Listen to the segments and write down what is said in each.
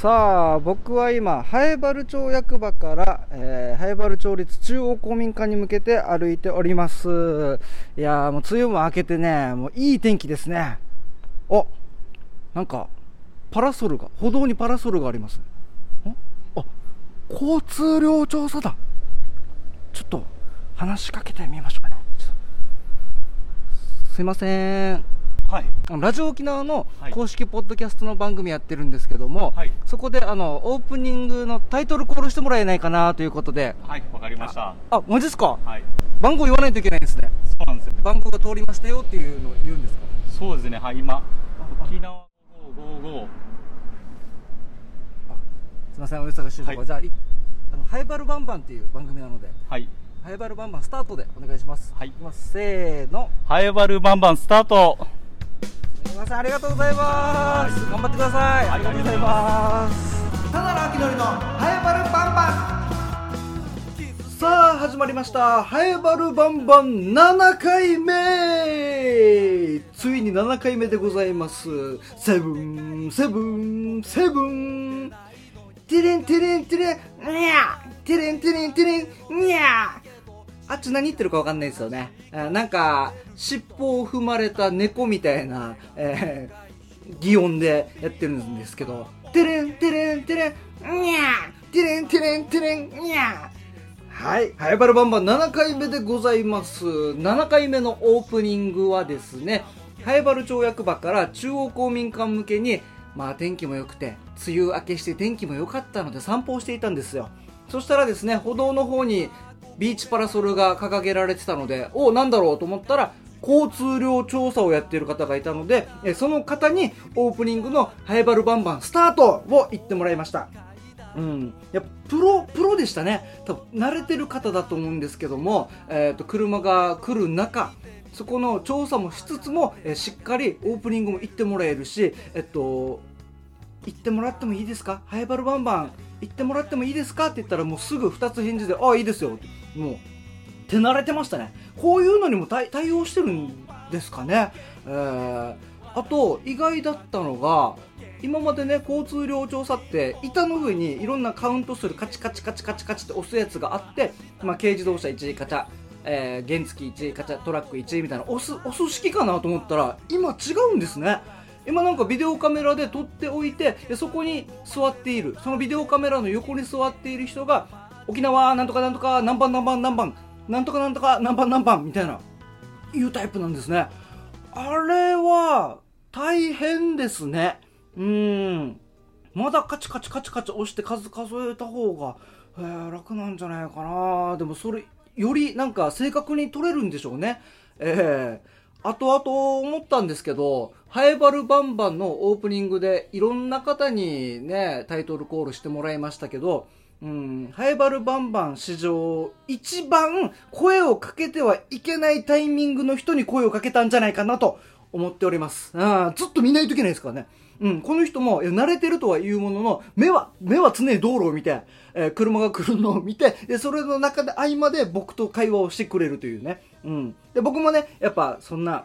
さあ僕は今南原町役場から、えー、原町立中央公民館に向けて歩いております。いやもう梅雨も明けてねもういい天気ですね。おなんかパラソルが歩道にパラソルがあります。あ交通量調査だ。ちょっと話しかけてみましょうかね。すいません。はい。ラジオ沖縄のはい公式ポッドキャストの番組やってるんですけども、はいそこであのオープニングのタイトルコールしてもらえないかなということではい、わかりました。あマジですか？はい。番号言わないといけないんですねそうなんですよ。番号が通りましたよっていうのを言うんですか？そうですね。はい、今、沖縄555。すいませんお忙しいところ、はいじゃあいあのハイバルバンバンっていう番組なのではい。ハイバルバンバンスタートでお願いしますはいきますせーのハイバルバンバンスタート。すみませんありがとうございます。頑張ってください。ありがとうございます。ただの秋のりのハイバルバンバン。さあ始まりました。ハイバルバンバン。7回目。ついに7回目でございます。セブンセブンセブン。ティレンティレンティレン。にゃティレンティレンティレン。にゃあっち何言ってるか分かんないですよね。あなんか、尻尾を踏まれた猫みたいな、えー、擬音でやってるんですけど、テレンテレンテレン、にゃーテレンテレンテレン、にゃーはい。ハイバルバンバン7回目でございます。7回目のオープニングはですね、ハイバル町役場から中央公民館向けに、まあ天気も良くて、梅雨明けして天気も良かったので散歩をしていたんですよ。そしたらですね、歩道の方にビーチパラソルが掲げられてたので、おなんだろうと思ったら、交通量調査をやっている方がいたので、えその方にオープニングのハイバルバンバンスタートを言ってもらいました。うん、やプロ、プロでしたね。多分慣れてる方だと思うんですけども、えっ、と、車が来る中、そこの調査もしつつも、えーしっかりオープニングも行ってもらえるし、えっと、行ってもらってもいいですか？ハイバルバンバン行ってもらってもいいですか？って言ったらもうすぐ2つ返事で、ああ、いいですよって。もう、手慣れてましたね。こういうのにも対対応してるんですかね？えー、あと、意外だったのが、今までね、交通量調査って、板の上にいろんなカウントするカチカチカチカチカチって押すやつがあって、まあ、軽自動車1位カチャ、えー、原付1位カチャ、トラック1位みたいな押す、押す式かなと思ったら、今違うんですね。今なんかビデオカメラで撮っておいてでそこに座っている。そのビデオカメラの横に座っている人が沖縄なんとかなんとか何番何番何番なんとかなんとか何番何番みたいないうタイプなんですね。あれは大変ですね。うん。まだカチカチカチカチ押して数数えた方が、えー楽なんじゃないかな。でもそれよりなんか正確に取れるんでしょうね。ええ後々思ったんですけど、ハイバルバンバンのオープニングでいろんな方にね、タイトルコールしてもらいましたけど、うん、ハイバルバンバン史上一番声をかけてはいけないタイミングの人に声をかけたんじゃないかなと思っております。あずっと見ないといけないですからね。うん、この人も、慣れてるとは言うものの、目は、目は常に道路を見て、えー車が来るのを見て、で、それの中で合間で僕と会話をしてくれるというね。うん。で、僕もね、やっぱ、そんな、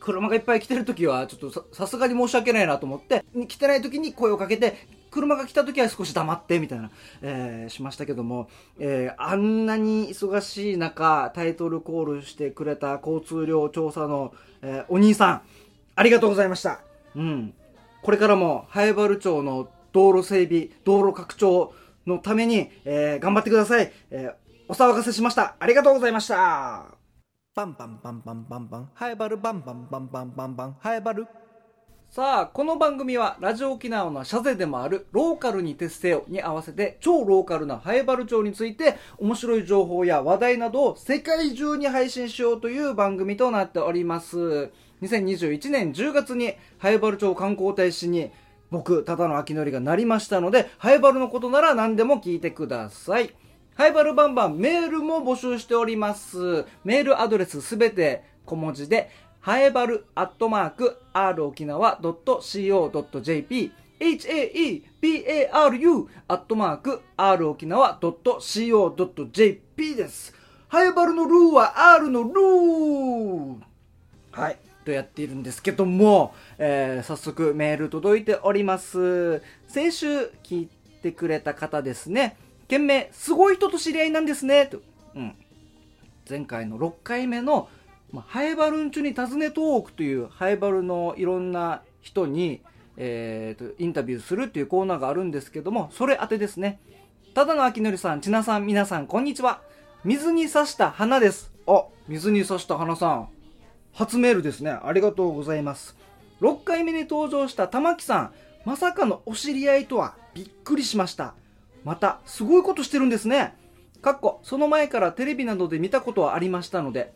車がいっぱい来てる時は、ちょっとさすがに申し訳ないなと思って、来てない時に声をかけて、車が来た時は少し黙って、みたいな、えーしましたけども、えーあんなに忙しい中、タイトルコールしてくれた交通量調査の、えーお兄さん、ありがとうございました。うん。これからも、ハイバル町の道路整備、道路拡張のために、えー頑張ってください。えーお騒がせしました。ありがとうございました。バンバンバンバンバンバン、ハイバルバンバンバンバンバンバン、ハイバル。さあ、この番組はラジオ沖縄のシャゼでもあるローカルに徹せよに合わせて超ローカルなハエバル町について面白い情報や話題などを世界中に配信しようという番組となっております。2021年10月にハエバル町観光大使に僕、ただの秋のりがなりましたので、ハエバルのことなら何でも聞いてください。ハイバルバンバンメールも募集しております。メールアドレスすべて小文字で、ハエバルアットマーク r 沖縄 .co.jp haebaru アットマーク r 沖縄 .co.jp です。ハエバルのルーは R のルーはい。とやっているんですけども、えー、早速メール届いております。先週聞いてくれた方ですね。件名、すごい人と知り合いなんですね。と。うん。前回の6回目の、まあ、ハイバルンチュに尋ねトークというハイバルのいろんな人に、えーと、インタビューするっていうコーナーがあるんですけども、それ当てですね。ただのあきのりさん、ちなさん、皆さん、こんにちは。水に刺した花です。あ、水に刺した花さん。初メールですね。ありがとうございます。6回目に登場した玉木さん。まさかのお知り合いとはびっくりしました。また、すごいことしてるんですね。かっこ、その前からテレビなどで見たことはありましたので、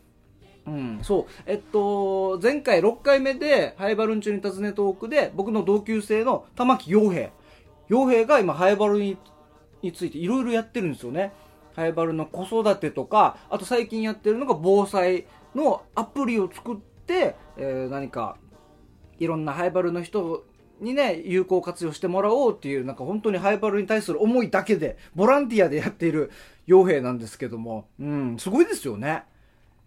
うん、そう。えっと、前回6回目で、ハイバルン中に尋ねトークで、僕の同級生の玉木洋平。洋平が今、ハイバルにについていろいろやってるんですよね。ハイバルの子育てとか、あと最近やってるのが防災のアプリを作って、えー、何か、いろんなハイバルの人にね、有効活用してもらおうっていう、なんか本当にハイバルに対する思いだけで、ボランティアでやっている傭兵なんですけども、うん、すごいですよね。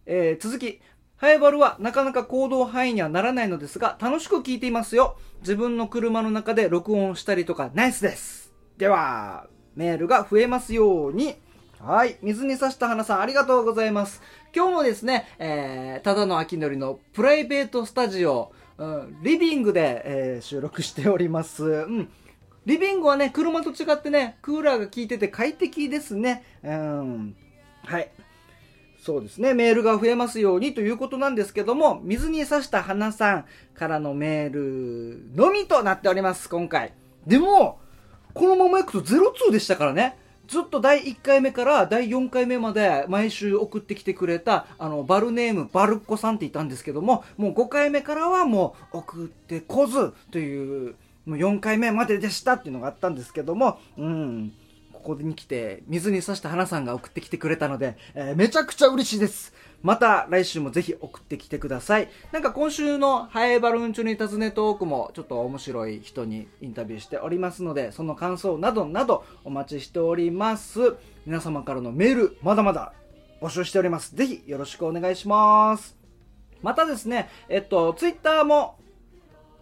えー、続き、ハイバルはなかなか行動範囲にはならないのですが、楽しく聞いていますよ。自分の車の中で録音したりとか、ナイスです。では、メールが増えますように。はい。水に刺した花さん、ありがとうございます。今日もですね、えー、ただの秋のりのプライベートスタジオ、うん、リビングで、えー、収録しております。うん。リビングはね、車と違ってね、クーラーが効いてて快適ですね。うん。はい。そうですね、メールが増えますようにということなんですけども、水に刺した花さんからのメールのみとなっております、今回。でも、このままいくと02でしたからね。ずっと第1回目から第4回目まで毎週送ってきてくれた、あの、バルネームバルッコさんっていたんですけども、もう5回目からはもう送ってこずという、もう4回目まででしたっていうのがあったんですけども、うん。ここに来て、水に刺した花さんが送ってきてくれたので、えー、めちゃくちゃ嬉しいです。また来週もぜひ送ってきてください。なんか今週のハエバルーン中に尋ねトークもちょっと面白い人にインタビューしておりますので、その感想などなどお待ちしております。皆様からのメール、まだまだ募集しております。ぜひよろしくお願いします。またですね、えっと、ツイッターも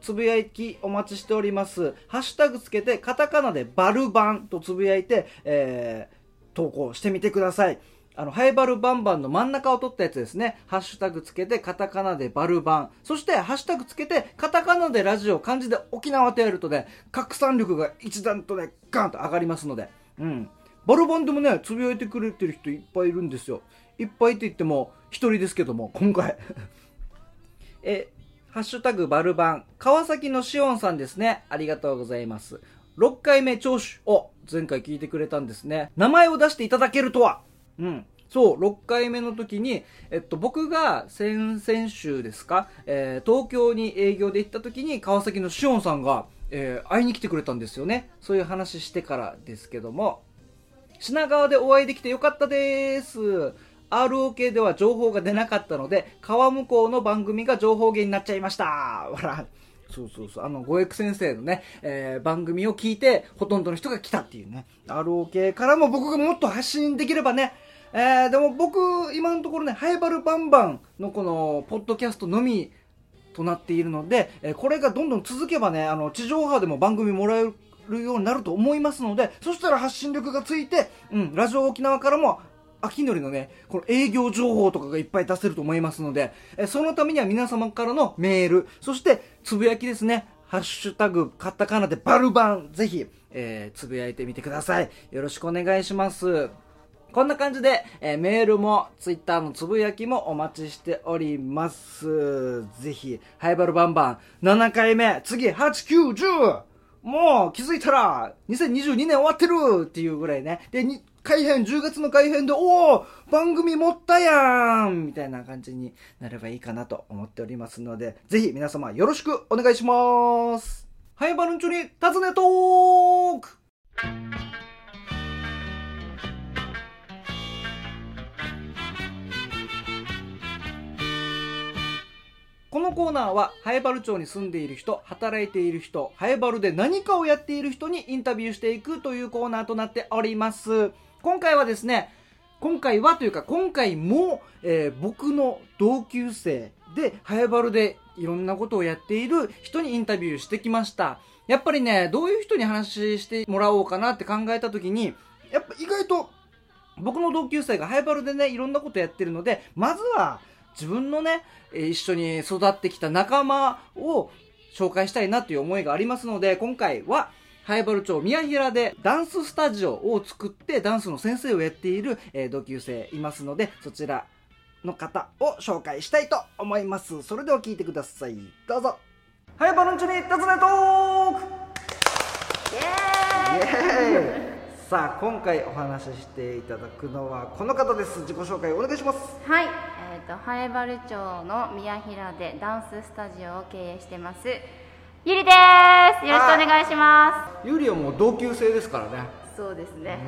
つぶやきお待ちしております。ハッシュタグつけて、カタカナでバルバンとつぶやいて、えー、投稿してみてください。あの、ハイバルバンバンの真ん中を取ったやつですね。ハッシュタグつけて、カタカナでバルバン。そして、ハッシュタグつけて、カタカナでラジオ、漢字で沖縄とやるとね、拡散力が一段とね、ガンと上がりますので。うん。バルバンでもね、つぶやいてくれてる人いっぱいいるんですよ。いっぱいって言っても、一人ですけども、今回。え、ハッシュタグバルバン、川崎のしおんさんですね。ありがとうございます。6回目聴取を前回聞いてくれたんですね。名前を出していただけるとは。うん。そう、6回目の時に、えっと、僕が先々週ですか、えー、東京に営業で行った時に川崎のしおんさんが、えー、会いに来てくれたんですよね。そういう話してからですけども。品川でお会いできてよかったです。ROK では情報が出なかったので、川向こうの番組が情報源になっちゃいました。わら。そうそうそう。あの、ゴエク先生のね、えー、番組を聞いて、ほとんどの人が来たっていうね。ROK からも僕がもっと発信できればね、えー、でも僕、今のところね、ハイバルバンバンのこの、ポッドキャストのみとなっているので、え、これがどんどん続けばね、あの、地上波でも番組もらえるようになると思いますので、そしたら発信力がついて、うん、ラジオ沖縄からも秋のりのね、この営業情報とかがいっぱい出せると思いますので、えそのためには皆様からのメール、そしてつぶやきですね、ハッシュタグ、カタカナでバルバン、ぜひ、えー、つぶやいてみてください。よろしくお願いします。こんな感じで、えー、メールも、ツイッターのつぶやきもお待ちしております。ぜひ、ハイバルバンバン、7回目、次、8、9、10! もう気づいたら、2022年終わってるっていうぐらいね。で、改編、10月の改編で、おお番組持ったやんみたいな感じになればいいかなと思っておりますので、ぜひ皆様よろしくお願いします。はい、バルンチョに尋ねトークこのコーナーは、ハエバル町に住んでいる人、働いている人、ハエバルで何かをやっている人にインタビューしていくというコーナーとなっております。今回はですね、今回はというか今回も、えー、僕の同級生で早原でいろんなことをやっている人にインタビューしてきました。やっぱりねどういう人に話してもらおうかなって考えた時にやっぱ意外と僕の同級生が早原でねいろんなことやってるのでまずは自分のね一緒に育ってきた仲間を紹介したいなという思いがありますので今回は早原町宮平でダンススタジオを作ってダンスの先生をやっている、えー同級生いますのでそちらの方を紹介したいと思います。それでは聞いてください。どうぞ。早原んちに尋ねトーク。イエーイ。さあ今回お話ししていただくのはこの方です。自己紹介お願いします。はい、えー、とハエバル町の宮平でダンススタジオを経営してますゆりです。よろしくお願いしまゆりはもう同級生ですからね。すそうですね、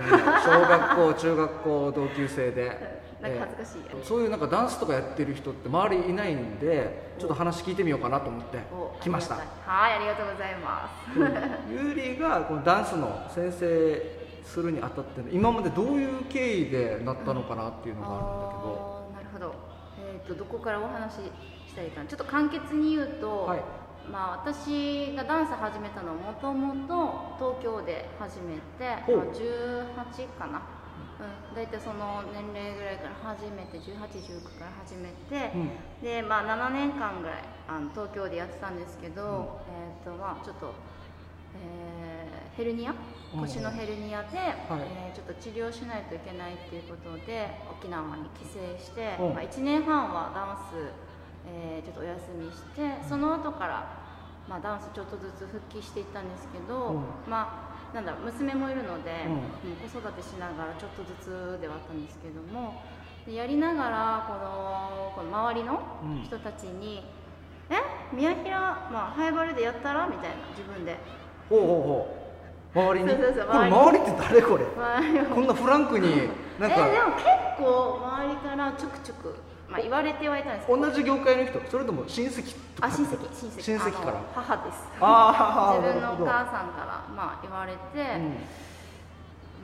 小学校 中学校同級生で。なんか恥ずかしいえーそういうなんかダンスとかやってる人って周りいないんでちょっと話聞いてみようかなと思ってお来ました。はいありがとうございます。ゆりがこのダンスの先生するにあたって今までどういう経緯でなったのかなっていうのがあるんだけど、あーなるほど。えっ、とどこからお話ししたいかな。ちょっと簡潔に言うと、はいまあ、私がダンス始めたのはもともと東京で始めて、まあ、18かな、うん、大体その年齢ぐらいから始めて1819から始めて、うん。で、まあ、7年間ぐらいあの東京でやってたんですけど、えっ、とまあちょっと、えーヘルニア？うん。腰のヘルニアで、はい。えーちょっと治療しないといけないっていうことで沖縄に帰省して、うん。まあ、1年半はダンス、えーちょっとお休みしてその後から、まあ、ダンスちょっとずつ復帰していったんですけど、うん。まあなんだ娘もいるので、うん。子育てしながらちょっとずつではあったんですけどもでやりながらこのこの周りのうん。人たちに「え？宮平、まあ、ハイバルでやったら?」みたいな自分で。ほうほうほう。周りに？そうそうそうこれ周りって誰これ？こんなフランクになんか、えでも結構周りからちょくちょく、まあ、言われてはいたんですけど。同じ業界の人？それとも親戚とか？あ親戚。親戚。親戚から？母です。あー自分のお母さんから、まあ、言われて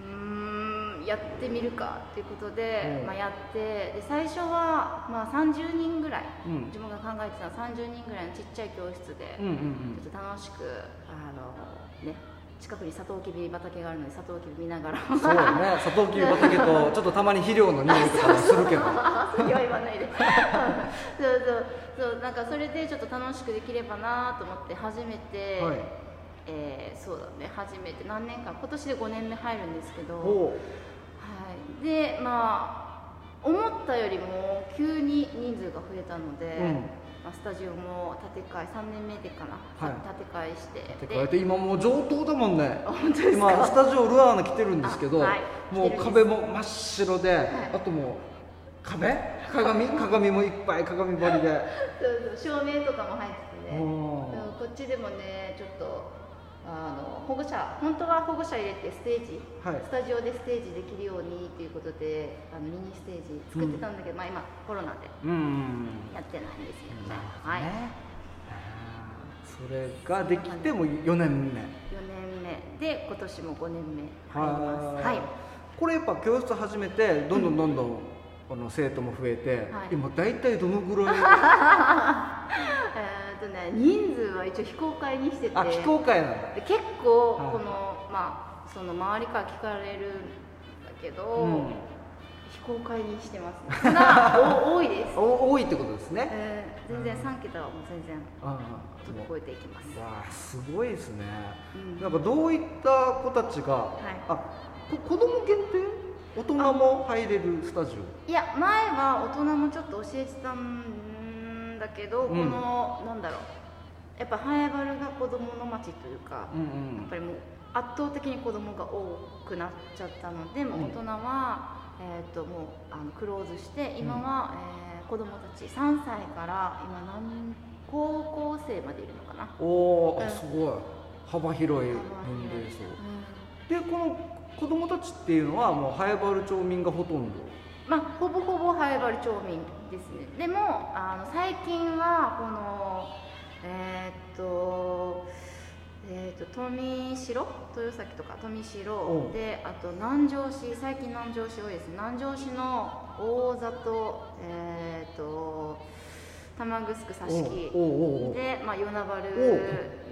うーんやってみるかっていうことで、うん。まあ、やってで最初は、まあ、30人ぐらい、うん。自分が考えてた30人ぐらいのちっちゃい教室で、うんうんうん。ちょっと楽しくあのね近くにサトウキビ畑があるのでサトウキビ見ながら。うんそうだねサトウキビ畑とちょっとたまに肥料の匂いとかもするけど。それは言わないでそうそうそうなんかそれでちょっと楽しくできればなと思って始めて、はいえーそうだね始めて何年間今年で5年目入るんですけど、はほい、でまあ思ったよりも急に人数が増えたので、うんまあ、スタジオも建て替え3年目でかな、はい。建て替えして。うてかえて今もう上等だもんね。あ本当ですか？今スタジオルアーナ来てるんですけど、あはい。もう壁も真っ白で、あともう壁？鏡？鏡もいっぱい鏡張りで。そうそう照明とかも入っててね。こっちでもねちょっとあの保護者本当は保護者入れてステージ、はい。スタジオでステージできるようにっていうことであのミニステージ作ってたんだけど、まあ今コロナでうん。うんうんやってないんですけどね、なるほどはい。ねそれができても4年目。4年目。で今年も5年目入ります。はい。これやっぱ教室始めてどんどんどんどんこの生徒も増えて、はい。今大体どのぐらい？えーっとね人数は一応非公開にしてて。あ非公開なんだ。で結構はい。この、まあその周りから聞かれるんだけど、うん。非公開にしてます、ね、多いです、お多いってことですね。えー全然3桁はもう全然あ飛び越えていきます。わあすごいですね、うん。なんかどういった子たちが、い。あこ子供限定？大人も入れるスタジいや前は大人もちょっと教えてたんだけど、うん。このなんだろう。やっぱハエバルが子供の街というか、オうん。やっぱりもう圧倒的に子供が多くなっちゃったので、もう大人は、えー、ともうあのクローズして今は、えー子供たち3歳から今何高校生までいるのかな、おお、うん。すごい。幅広い年齢層。でこの子供たちっていうのはもう早原町民がほとんど？まあ、ほぼほぼハエバル町民ですね。でもあの最近はこのえーっとえーっと富城？豊崎とか？富お城う。であと南城市？最近南城市多いです。南城市の大里えーっと玉城挿しおうおうおうおう。で、まあ、与那お原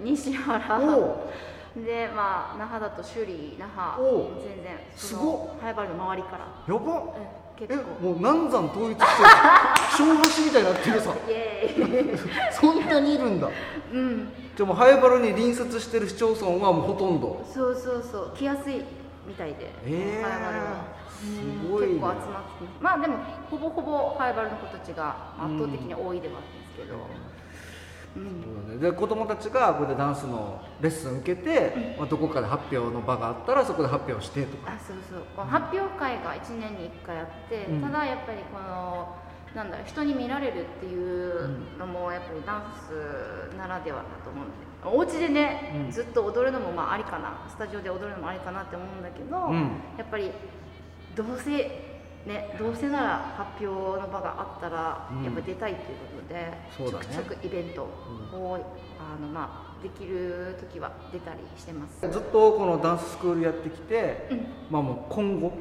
西原。お で、まあ、那覇だと首里那覇。全然すごっ。そのハイバルの周りから、やばうん、え結構もう南山統一してる。小橋みたいになってるさ。そんなにいるんだ。うん。じゃあもうハイバルに隣接してる市町村はもうほとんど。そうそうそう。来やすいみたいで、えー。ハイバルは。すごいね。うん結構集まってまあでもほぼほぼハイバルの子たちが圧倒的に多いではあるんですけど、うん。そうだね。で子供たちがこれでダンスのレッスン受けて、まあ、どこかで発表の場があったらそこで発表してとか。あそうそう。この発表会が1年に1回あって、うん。ただやっぱりこのなんだろう人に見られるっていうのもやっぱりダンスならではだと思うんで。お家でね、うん。ずっと踊るのもまあありかな。スタジオで踊るのもありかなって思うんだけど、うん。やっぱりどうせねどうせなら発表の場があったら、うん。やっぱ出たいっていうことで、そうだね。ちょくちょくイベントを、あのまあできる時は出たりしてます。ずっとこのダンススクールやってきて、うん。まあもう今後こ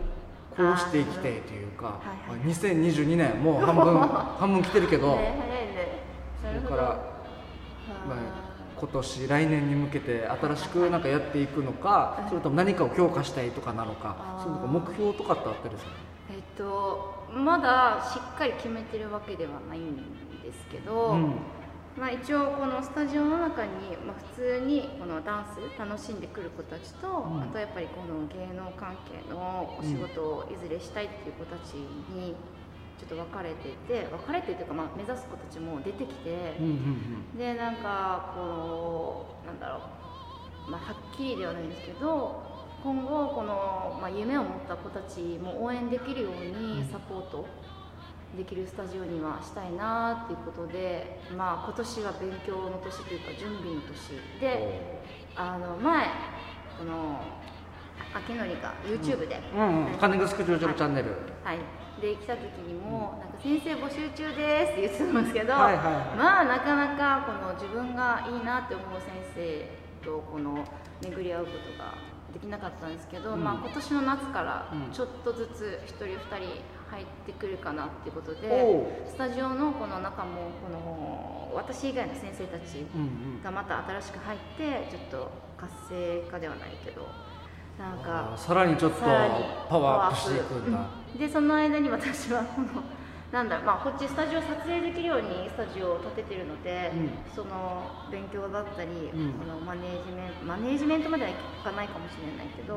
うしていきたいというか、はいはいまあ2022年もう半分 半分来てるけど、ね、早いね。なるほど。だからまあ今年来年に向けて新しくなんかやっていくのか、それとも何かを強化したいとかなのか、そういう目標とかってあったりするとまだしっかり決めてるわけではないんですけど、うん。まあ一応このスタジオの中にまあ普通にこのダンス楽しんでくる子たちと、ん。あとやっぱりこの芸能関係のお仕事をいずれしたいっていう子たちにちょっと分かれてて分かれてというかまあ目指す子たちも出てきて。うんうん。でなんかこうなんだろう、まあ、はっきりではないんですけど今後この、まあ、夢を持った子たちも応援できるようにサポートできるスタジオにはしたいなっていうことで、まあ、今年は勉強の年というか準備の年であの前この明典が YouTube で、うん。うん金城スクジョチャンネル。はい、で来た時にも、なんか先生募集中ですって言ってたんですけど、はいはいはい。まあなかなかこの自分がいいなって思う先生とこの巡り合うことができなかったんですけど、うん。まあ今年の夏からうん。ちょっとずつ1人2人入ってくるかなっていうことで、スタジオのこの中もこの私以外の先生たちがまた新しく入ってちょっと活性化ではないけどなんかさらにちょっとパワーアップ。していくんだ、うん。でその間に私はこのなんだろうまあこっちスタジオ撮影できるようにスタジオを建ててるので、うん。その勉強だったり、うん。このマネージメントマネージメントまではいかないかもしれないけど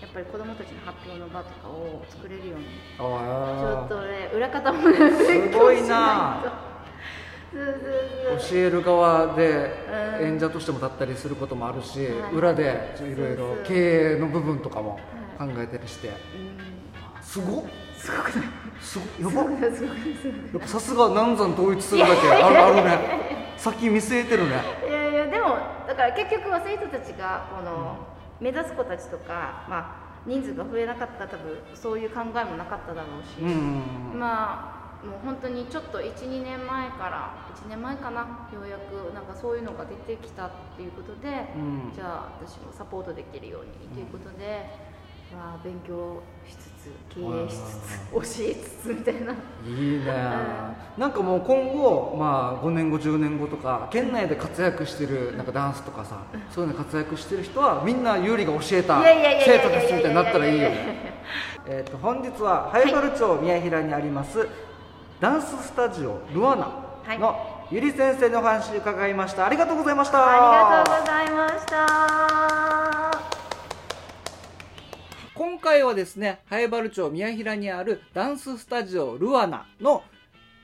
やっぱり子どもたちの発表の場とかを作れるようにちょあっとね裏方もねすごいしな教える側でうん。演者としても立ったりすることもあるし、はい。裏でいろいろ経営の部分とかも考えたりして、うん。すごっすごくない？すごやばっすごくない？すごくないすごくない。やっぱさすが南山統一するだけ。ある あるね。先見据えてるね。いやいやでもだから結局は生徒たちがこの目指す子たちとか、まあ、人数が増えなかったら多分そういう考えもなかっただろうし、うんうんうんまあもう本当にちょっと12年前から1年前かなようやくなんかそういうのが出てきたっていうことで、うん。じゃあ私もサポートできるようにということで、まあ、勉強しつつ経営しつつ教えつつみたいな。いいね、なんかもう今後、まあ、5年後10年後とか県内で活躍してるなんかダンスとかさ、そういうの活躍してる人はみんな有利が教えたいやいやいやい生徒ですみたいになったらいいよね。えーと本日は灰原町宮平にあります、ダンススタジオルアナのゆり先生のお話伺いました。ありがとうございました。ありがとうございました。今回はですね灰原町宮平にあるダンススタジオルアナの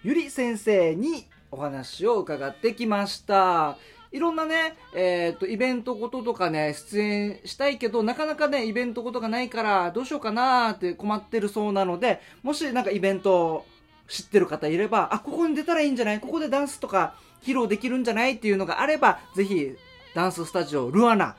ゆり先生にお話を伺ってきました。いろんなね、えっ、と、イベントごととかね、出演したいけど、なかなかね、イベントごとがないから、どうしようかなーって困ってるそうなので、もしなんかイベント知ってる方いれば、あ、ここに出たらいいんじゃない？ここでダンスとか披露できるんじゃない？っていうのがあれば、ぜひ、ダンススタジオルアナ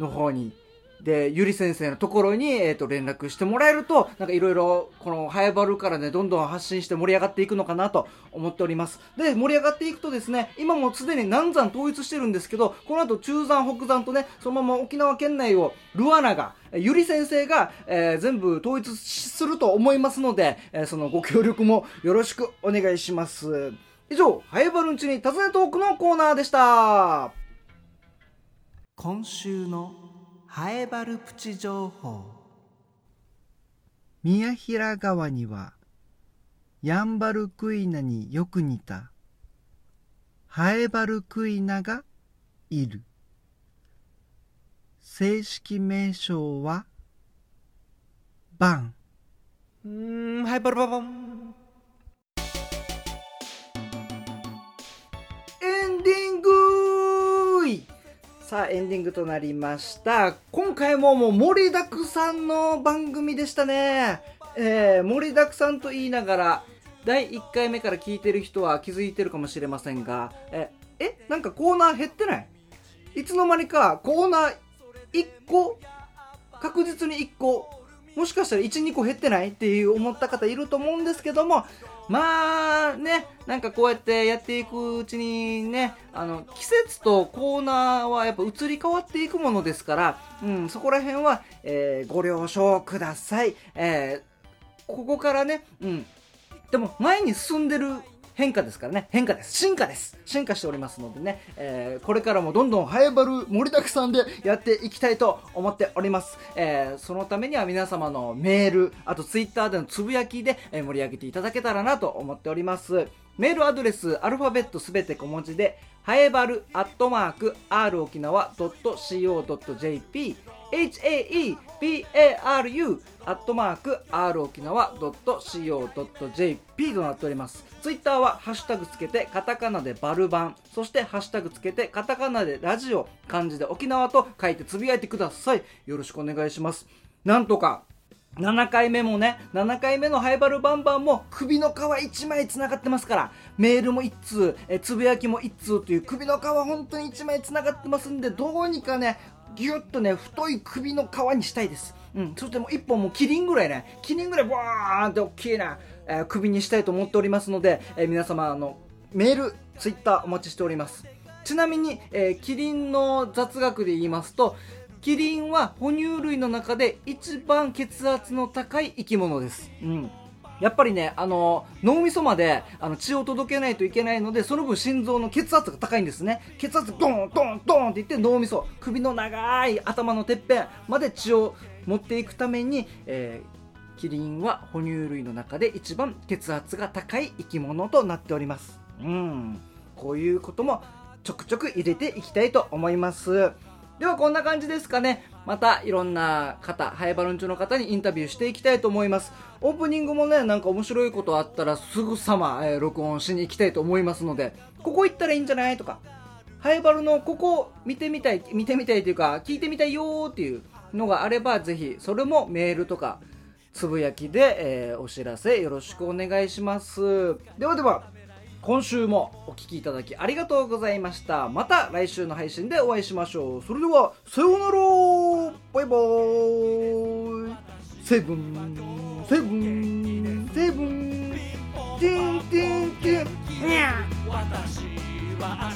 の方にで、ゆり先生のところに、えっ、と、連絡してもらえると、なんかいろいろ、この、ハエバルからね、どんどん発信して盛り上がっていくのかなと思っております。で、盛り上がっていくとですね、今もすでに南山統一してるんですけど、この後中山北山とね、そのまま沖縄県内を、ルアナが、ゆり先生が、えー全部統一すると思いますので、えーそのご協力もよろしくお願いします。以上ハエバルンチに尋ねトークのコーナーでした今週のハエバルプチ情報。宮平川にはヤンバルクイナによく似た。ハエバルクイナがいる。正式名称はバン。うんハイバルババンさあエンディングとなりました。今回ももう盛りだくさんの番組でしたね。えー、盛りだくさんと言いながら第1回目から聞いてる人は気づいてるかもしれませんがええなんかコーナー減ってない？いつの間にかコーナー1個確実に1個もしかしたら12個減ってないっていう思った方いると思うんですけどもまあねなんかこうやってやっていくうちにねあの季節とコーナーはやっぱ移り変わっていくものですから、うん、そこら辺は、えー、ご了承ください、えー、ここからね、うん、でも前に進んでる変化ですからね。変化です。進化です。進化しておりますのでね、えー、これからもどんどんハエバル盛りだくさんでやっていきたいと思っております。えー、そのためには皆様のメール、あとツイッターでのつぶやきで、盛り上げていただけたらなと思っております。メールアドレス、アルファベットすべて小文字で、ハエバルアットマーク r 沖縄 .co.jp haebaru アットマーク r 沖縄 .co.jp となっております。ツイッターはハッシュタグつけてカタカナでバルバンそしてハッシュタグつけてカタカナでラジオ漢字で沖縄と書いてつぶやいてください。よろしくお願いします。なんとか7回目もね、7回目のハイバルバンバンも首の皮1枚繋がってますから、メールも1通、えつぶやきも1通という首の皮本当に1枚繋がってますんで、どうにかね、ぎゅっとね、太い首の皮にしたいです。うん、そしてもう1本もキリンぐらいね、キリンぐらいバーンって大きいな、えー、首にしたいと思っておりますので、えー、皆様、あの、メール、ツイッターお待ちしております。ちなみに、えー、キリンの雑学で言いますと、キリンは哺乳類の中で一番血圧の高い生き物です。うん。やっぱりね、あの、脳みそまであの血を届けないといけないので、その分心臓の血圧が高いんですね。血圧ドンドンドンっていって脳みそ、首の長い頭のてっぺんまで血を持っていくために、えー、キリンは哺乳類の中で一番血圧が高い生き物となっております。うん。こういうこともちょくちょく入れていきたいと思います。ではこんな感じですかね。またいろんな方、ハエバルンチョの方にインタビューしていきたいと思います。オープニングもね、なんか面白いことあったらすぐさま、えー、録音しに行きたいと思いますので、ここ行ったらいいんじゃないとか、ハエバルのここ見てみたい、見てみたいというか、聞いてみたいよっていうのがあれば、ぜひ、それもメールとか、つぶやきで、えー、お知らせよろしくお願いします。ではでは、今週もお聴きいただきありがとうございました。また来週の配信でお会いしましょう。それではさようなら。バイバーイ。セブン。セブン。セブン。ティン。ティン。ティン。ニャ私は